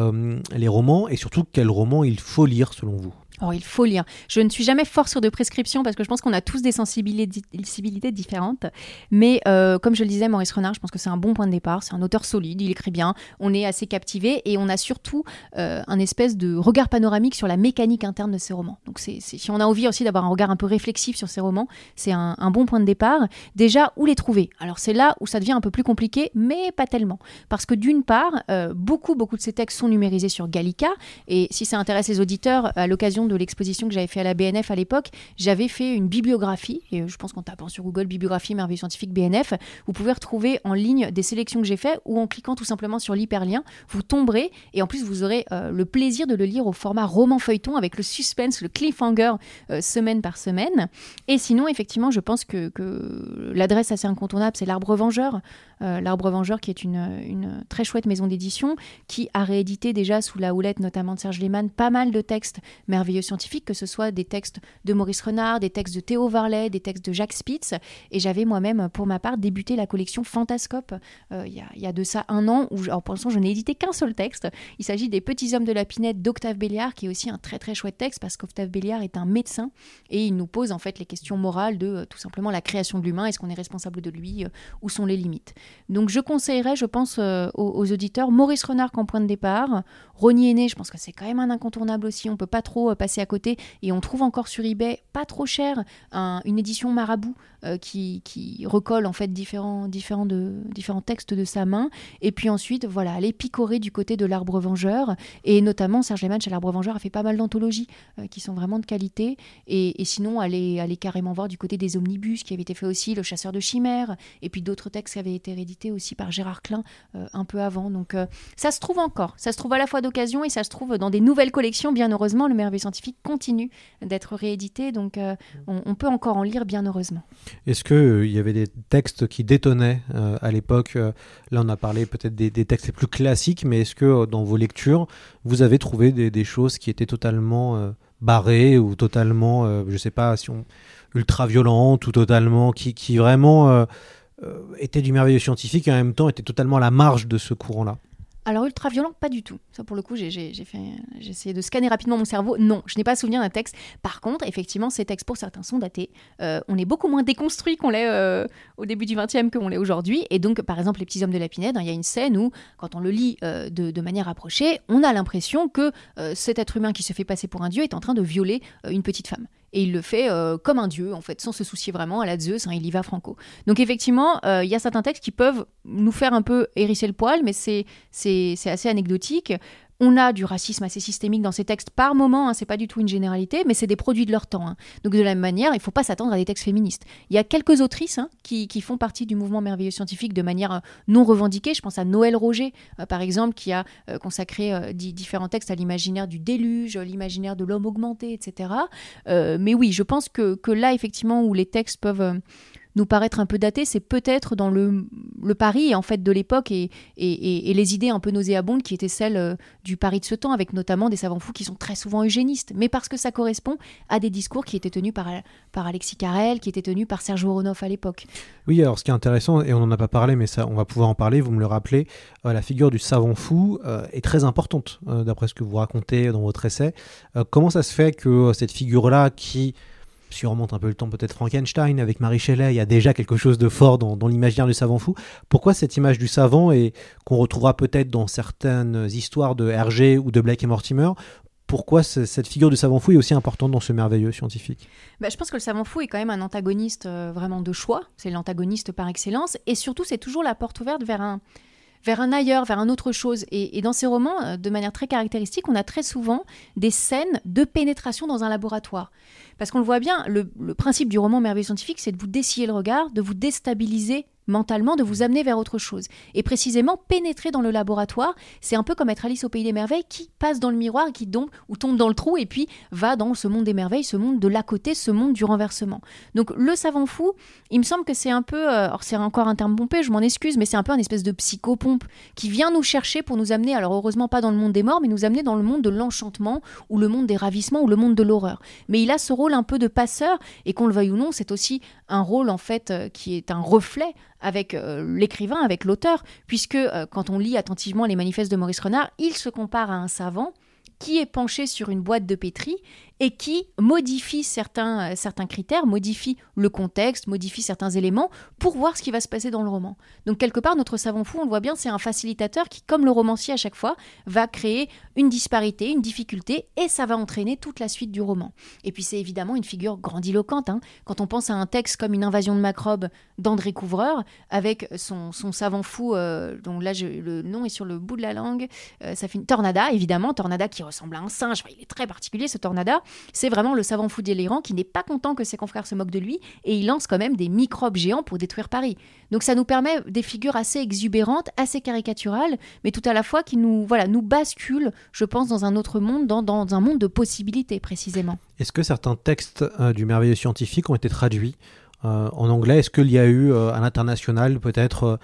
les romans et surtout quels romans il faut lire selon vous? Alors, il faut lire. Je ne suis jamais fort sur de prescription parce que je pense qu'on a tous des sensibilités, différentes. Mais euh, comme je le disais, Maurice Renard, je pense que c'est un bon point de départ. C'est un auteur solide, il écrit bien, on est assez captivé et on a surtout euh, un espèce de regard panoramique sur la mécanique interne de ces romans. Donc, si on a envie aussi d'avoir un regard un peu réflexif sur ces romans, c'est un, un bon point de départ. Déjà, où les trouver? Alors, c'est là où ça devient un peu plus compliqué, mais pas tellement. Parce que d'une part, euh, beaucoup, beaucoup de ces textes sont numérisés sur Gallica. Et si ça intéresse les auditeurs, à l'occasion de l'exposition que j'avais fait à la BNF à l'époque, j'avais fait une bibliographie. Et euh, je pense qu'en tapant sur Google bibliographie merveille scientifique BNF, vous pouvez retrouver en ligne des sélections que j'ai faites ou en cliquant tout simplement sur l'hyperlien, vous tomberez et en plus vous aurez euh, le plaisir de le lire au format roman feuilleton avec le suspense, le cliffhanger euh, semaine par semaine. Et sinon, effectivement, je pense que, que l'adresse assez incontournable, c'est l'Arbre Vengeur. L'Arbre Vengeur, qui est une, une très chouette maison d'édition, qui a réédité déjà sous la houlette notamment de Serge Lehmann pas mal de textes merveilleux scientifiques, que ce soit des textes de Maurice Renard, des textes de Théo Varlet, des textes de Jacques Spitz. Et j'avais moi-même, pour ma part, débuté la collection Fantascope euh, il y, a, il y a de ça un an, où pour l'instant je n'ai édité qu'un seul texte. Il s'agit des Petits Hommes de la Pinette d'Octave Béliard, qui est aussi un très très chouette texte parce qu'Octave Béliard est un médecin et il nous pose en fait les questions morales de euh, tout simplement la création de l'humain, est-ce qu'on est responsable de lui, euh, où sont les limites. Donc je conseillerais, je pense, euh, aux, aux auditeurs Maurice Renard qu'en point de départ, Rony Aîné, je pense que c'est quand même un incontournable aussi, on peut pas trop à côté et on trouve encore sur eBay, pas trop cher, un- une édition marabout euh, qui, recolle en fait différents, différents, textes de sa main. Et puis ensuite, voilà, aller picorer du côté de l'arbre vengeur. Et notamment, Serge Lehmann chez l'arbre vengeur a fait pas mal d'anthologies euh, qui sont vraiment de qualité. Et, sinon, aller, aller carrément voir du côté des omnibus qui avait été fait aussi, Le chasseur de chimères, et puis d'autres textes qui avaient été réédités aussi par Gérard Klein euh, un peu avant. Donc ça se trouve encore. Ça se trouve à la fois d'occasion et ça se trouve dans des nouvelles collections. Bien heureusement, le merveilleux scientifique continue d'être réédité. Donc on, on peut encore en lire, bien heureusement. Est-ce qu'il y avait des textes qui détonnaient euh, à l'époque euh, Là, on a parlé peut-être des, textes les plus classiques, mais est-ce que euh, dans vos lectures, vous avez trouvé des, choses qui étaient totalement euh, barrées ou totalement, euh, je sais pas, si on, ultra violentes ou totalement, qui, qui vraiment euh, euh, étaient du merveilleux scientifique et en même temps étaient totalement à la marge de ce courant-là? Alors ultra violent, pas du tout. Ça pour le coup, j'ai essayé de scanner rapidement mon cerveau. Non, je n'ai pas souvenir d'un texte. Par contre, effectivement, ces textes pour certains sont datés. Euh, on est beaucoup moins déconstruit qu'on l'est euh, au début du 20e que on l'est aujourd'hui. Et donc, par exemple, les petits hommes de la Pinède, hein, il y a une scène où, quand on le lit euh, de, de manière approchée, on a l'impression que cet être humain qui se fait passer pour un dieu est en train de violer une petite femme. Et il le fait euh, comme un dieu, en fait, sans se soucier vraiment à la Zeus, hein, il y va franco. Donc effectivement, euh, il y a certains textes qui peuvent nous faire un peu hérisser le poil, mais c'est assez anecdotique. On a du racisme assez systémique dans ces textes par moment, hein, c'est pas du tout une généralité, mais c'est des produits de leur temps. hein. Donc de la même manière, il faut pas s'attendre à des textes féministes. Il y a quelques autrices hein, qui, font partie du mouvement merveilleux scientifique de manière euh, non revendiquée. Je pense à Noël Roger, euh, par exemple, qui a euh, consacré di- différents textes à l'imaginaire du déluge, l'imaginaire de l'homme augmenté, etc. Mais oui, je pense que, là, effectivement, où les textes peuvent nous paraître un peu datés, c'est peut-être dans le, le Paris en fait de l'époque et, et, et- les idées un peu nauséabondes qui étaient celles euh, du Paris de ce temps, avec notamment des savants fous qui sont très souvent eugénistes, mais parce que ça correspond à des discours qui étaient tenus par, par Alexis Carrel, qui étaient tenus par Serge Voronoff à l'époque. Oui, alors ce qui est intéressant, et on n'en a pas parlé, mais ça, on va pouvoir en parler, vous me le rappelez, euh, la figure du savant fou euh, est très importante, d'après ce que vous racontez dans votre essai. Comment ça se fait que cette figure-là, qui, si on remonte un peu le temps, peut-être Frankenstein avec Marie Shelley, il y a déjà quelque chose de fort dans, l'imaginaire du savant fou, pourquoi cette image du savant, et qu'on retrouvera peut-être dans certaines histoires de Hergé ou de Blake et Mortimer, pourquoi ce- cette figure du savant fou est aussi importante dans ce merveilleux scientifique? Bah, je pense que le savant fou est quand même un antagoniste euh, vraiment de choix. C'est l'antagoniste par excellence. Et surtout, c'est toujours la porte ouverte vers un, vers un ailleurs, vers un autre chose. Et, dans ces romans, euh, de manière très caractéristique, on a très souvent des scènes de pénétration dans un laboratoire. Parce qu'on le voit bien, le, le principe du roman Merveille scientifique, c'est de vous dessiller le regard, de vous déstabiliser mentalement, de vous amener vers autre chose. Et précisément, pénétrer dans le laboratoire, c'est un peu comme être Alice au pays des merveilles qui passe dans le miroir, qui tombe ou tombe dans le trou et puis va dans ce monde des merveilles, ce monde de l'à côté, ce monde du renversement. Donc le savant fou, il me semble que c'est un peu, euh, alors c'est encore un terme pompé, je m'en excuse, mais c'est un peu un espèce de psychopompe qui vient nous chercher pour nous amener, alors heureusement pas dans le monde des morts, mais nous amener dans le monde de l'enchantement ou le monde des ravissements ou le monde de l'horreur. Mais il a ce rôle un peu de passeur et qu'on le veuille ou non, c'est aussi un rôle en fait euh, qui est un reflet avec euh, l'écrivain, avec l'auteur, puisque euh, quand on lit attentivement les manifestes de Maurice Renard, il se compare à un savant qui est penché sur une boîte de pétri et qui modifie certains, euh, certains critères, modifie le contexte, modifie certains éléments pour voir ce qui va se passer dans le roman. Donc quelque part, notre savant fou, on le voit bien, c'est un facilitateur qui, comme le romancier à chaque fois, va créer une disparité, une difficulté, et ça va entraîner toute la suite du roman. Et puis c'est évidemment une figure grandiloquente. Hein. Quand on pense à un texte comme Une invasion de macrobes d'André Couvreur, avec son, son savant fou, euh, dont là le nom est sur le bout de la langue, euh, ça fait une Tornada, évidemment, Tornada qui ressemble à un singe, il est très particulier ce Tornada, c'est vraiment le savant fou délirant qui n'est pas content que ses confrères se moquent de lui et il lance quand même des microbes géants pour détruire Paris. Donc ça nous permet des figures assez exubérantes, assez caricaturales, mais tout à la fois qui nous, voilà, nous basculent, je pense, dans un autre monde, dans, un monde de possibilités précisément. Est-ce que certains textes euh, du merveilleux scientifique ont été traduits euh, en anglais? Est-ce qu'il y a eu euh, à l'international peut-être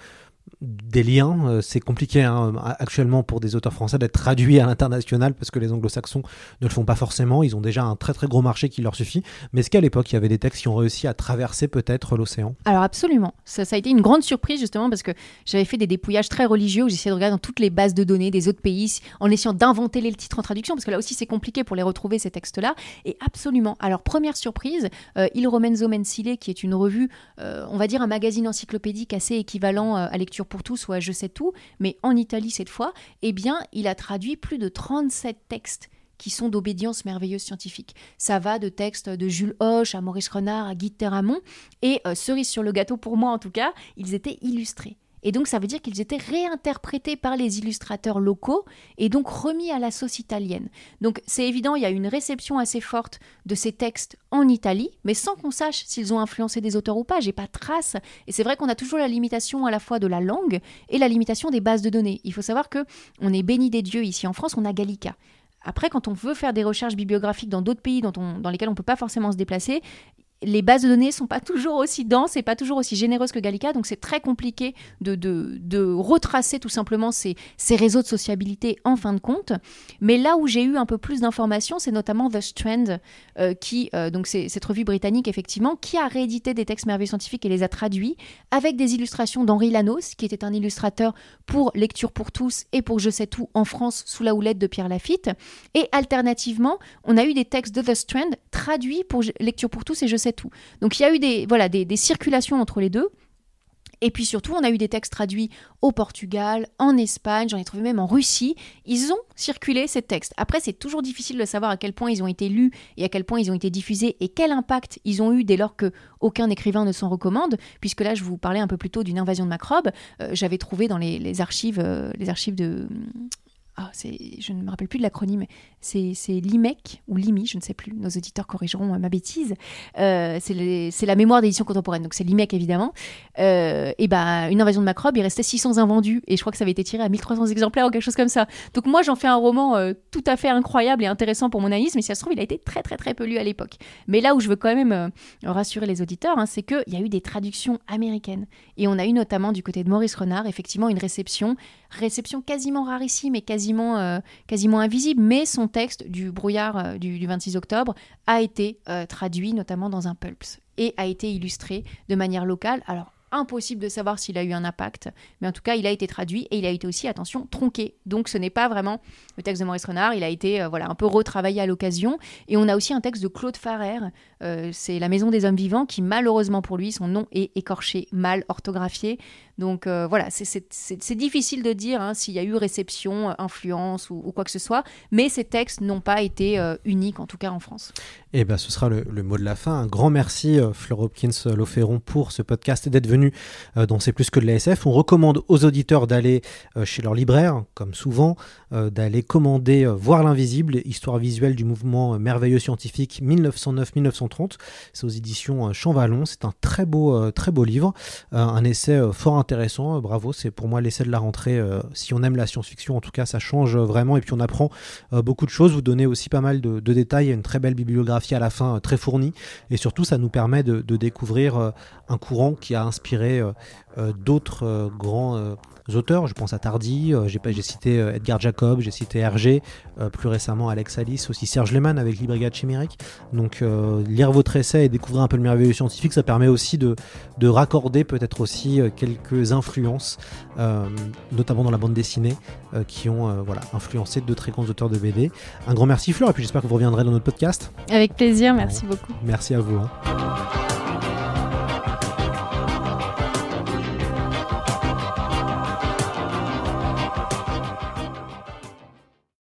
des liens. Euh, c'est compliqué hein, actuellement pour des auteurs français d'être traduits à l'international parce que les anglo-saxons ne le font pas forcément. Ils ont déjà un très très gros marché qui leur suffit. Mais est-ce qu'à l'époque, il y avait des textes qui ont réussi à traverser peut-être l'océan? Alors absolument. Ça, a été une grande surprise justement parce que j'avais fait des dépouillages très religieux où j'essayais de regarder dans toutes les bases de données des autres pays en essayant d'inventer les titres en traduction parce que là aussi c'est compliqué pour les retrouver ces textes-là. Et absolument. Alors première surprise, euh, Il Romenzo Mensile qui est une revue, euh, on va dire un magazine encyclopédique assez équivalent à lecture pour tous ou à Je sais tout, mais en Italie cette fois, eh bien, il a traduit plus de 37 textes qui sont d'obédience merveilleuse scientifique. Ça va de textes de Jules Hoche à Maurice Renard à Guy Terramont, et euh, cerise sur le gâteau pour moi en tout cas, ils étaient illustrés. Et donc ça veut dire qu'ils étaient réinterprétés par les illustrateurs locaux et donc remis à la sauce italienne. Donc c'est évident, il y a une réception assez forte de ces textes en Italie, mais sans qu'on sache s'ils ont influencé des auteurs ou pas. J'ai pas trace. Et c'est vrai qu'on a toujours la limitation à la fois de la langue et la limitation des bases de données. Il faut savoir que on est béni des dieux ici en France, on a Gallica. Après, quand on veut faire des recherches bibliographiques dans d'autres pays dans lesquels on ne peut pas forcément se déplacer, les bases de données sont pas toujours aussi denses et pas toujours aussi généreuses que Gallica, donc c'est très compliqué de, retracer tout simplement ces, ces, réseaux de sociabilité en fin de compte. Mais là où j'ai eu un peu plus d'informations, c'est notamment The Strand, euh, qui, euh, donc c'est cette revue britannique effectivement, qui a réédité des textes merveilleux scientifiques et les a traduits avec des illustrations d'Henri Lanos, qui était un illustrateur pour Lecture pour tous et pour Je sais tout en France sous la houlette de Pierre Lafitte. Et alternativement, on a eu des textes de The Strand traduits pour Lecture pour tous et Je sais tout. Donc il y a eu des, voilà, des, circulations entre les deux. Et puis surtout, on a eu des textes traduits au Portugal, en Espagne, j'en ai trouvé même en Russie. Ils ont circulé ces textes. Après, c'est toujours difficile de savoir à quel point ils ont été lus et à quel point ils ont été diffusés et quel impact ils ont eu dès lors que aucun écrivain ne s'en recommande. Puisque là, je vous parlais un peu plus tôt d'une invasion de macrobes. Euh, j'avais trouvé dans les, archives, euh, les archives de ah, je ne me rappelle plus de l'acronyme, c'est l'IMEC ou l'IMI, je ne sais plus, nos auditeurs corrigeront euh, ma bêtise. Euh, c'est la mémoire d'édition contemporaine, donc c'est l'IMEC évidemment. Euh, et ben, une invasion de macrobe, il restait 600 invendus et je crois que ça avait été tiré à 1300 exemplaires ou quelque chose comme ça. Donc moi, j'en fais un roman tout à fait incroyable et intéressant pour mon analyse, mais si ça se trouve, il a été très très très peu lu à l'époque. Mais là où je veux quand même rassurer les auditeurs, hein, c'est qu'il y a eu des traductions américaines et on a eu notamment du côté de Maurice Renard, effectivement, une réception, réception quasiment rarissime et quasiment quasiment, invisible, mais son texte du brouillard euh, du, 26 octobre a été euh, traduit notamment dans un pulps et a été illustré de manière locale. Alors impossible de savoir s'il a eu un impact, mais en tout cas, il a été traduit et il a été aussi, attention, tronqué. Donc ce n'est pas vraiment le texte de Maurice Renard, il a été voilà un peu retravaillé à l'occasion. Et on a aussi un texte de Claude Farrer, c'est La Maison des Hommes Vivants, qui malheureusement pour lui, son nom est écorché, mal orthographié. Donc voilà, c'est difficile de dire hein, s'il y a eu réception, influence ou, quoi que ce soit, mais ces textes n'ont pas été uniques, en tout cas en France. Et eh ben, ce sera le, mot de la fin. Un grand merci, euh, Fleur Hopkins euh, Loferron, pour ce podcast d'être venu euh, dans C'est plus que de l'ASF. On recommande aux auditeurs d'aller chez leur libraire, comme souvent, d'aller commander Voir l'invisible, histoire visuelle du mouvement merveilleux scientifique 1909-1930. C'est aux éditions Champvallon. C'est un très beau, très beau livre, un essai fort intéressant. bravo, c'est pour moi l'essai de la rentrée. si on aime la science-fiction, en tout cas, ça change vraiment et puis on apprend beaucoup de choses. Vous donnez aussi pas mal de, de détails. Il y a une très belle bibliographie à la fin euh, très fournie. Et surtout, ça nous permet de, découvrir euh, un courant qui a inspiré euh, d'autres grands auteurs. Je pense à Tardy, j'ai cité Edgar Jacob, j'ai cité Hergé, plus récemment Alex Alice, aussi Serge Lehmann avec les Brigades chimériques. Donc lire votre essai et découvrir un peu le merveilleux scientifique, ça permet aussi de, de raccorder peut-être aussi quelques influences, notamment dans la bande dessinée, qui ont voilà, influencé de très grands auteurs de BD. Un grand merci Fleur, et puis j'espère que vous reviendrez dans notre podcast. Avec plaisir, merci beaucoup. Merci à vous. Hein.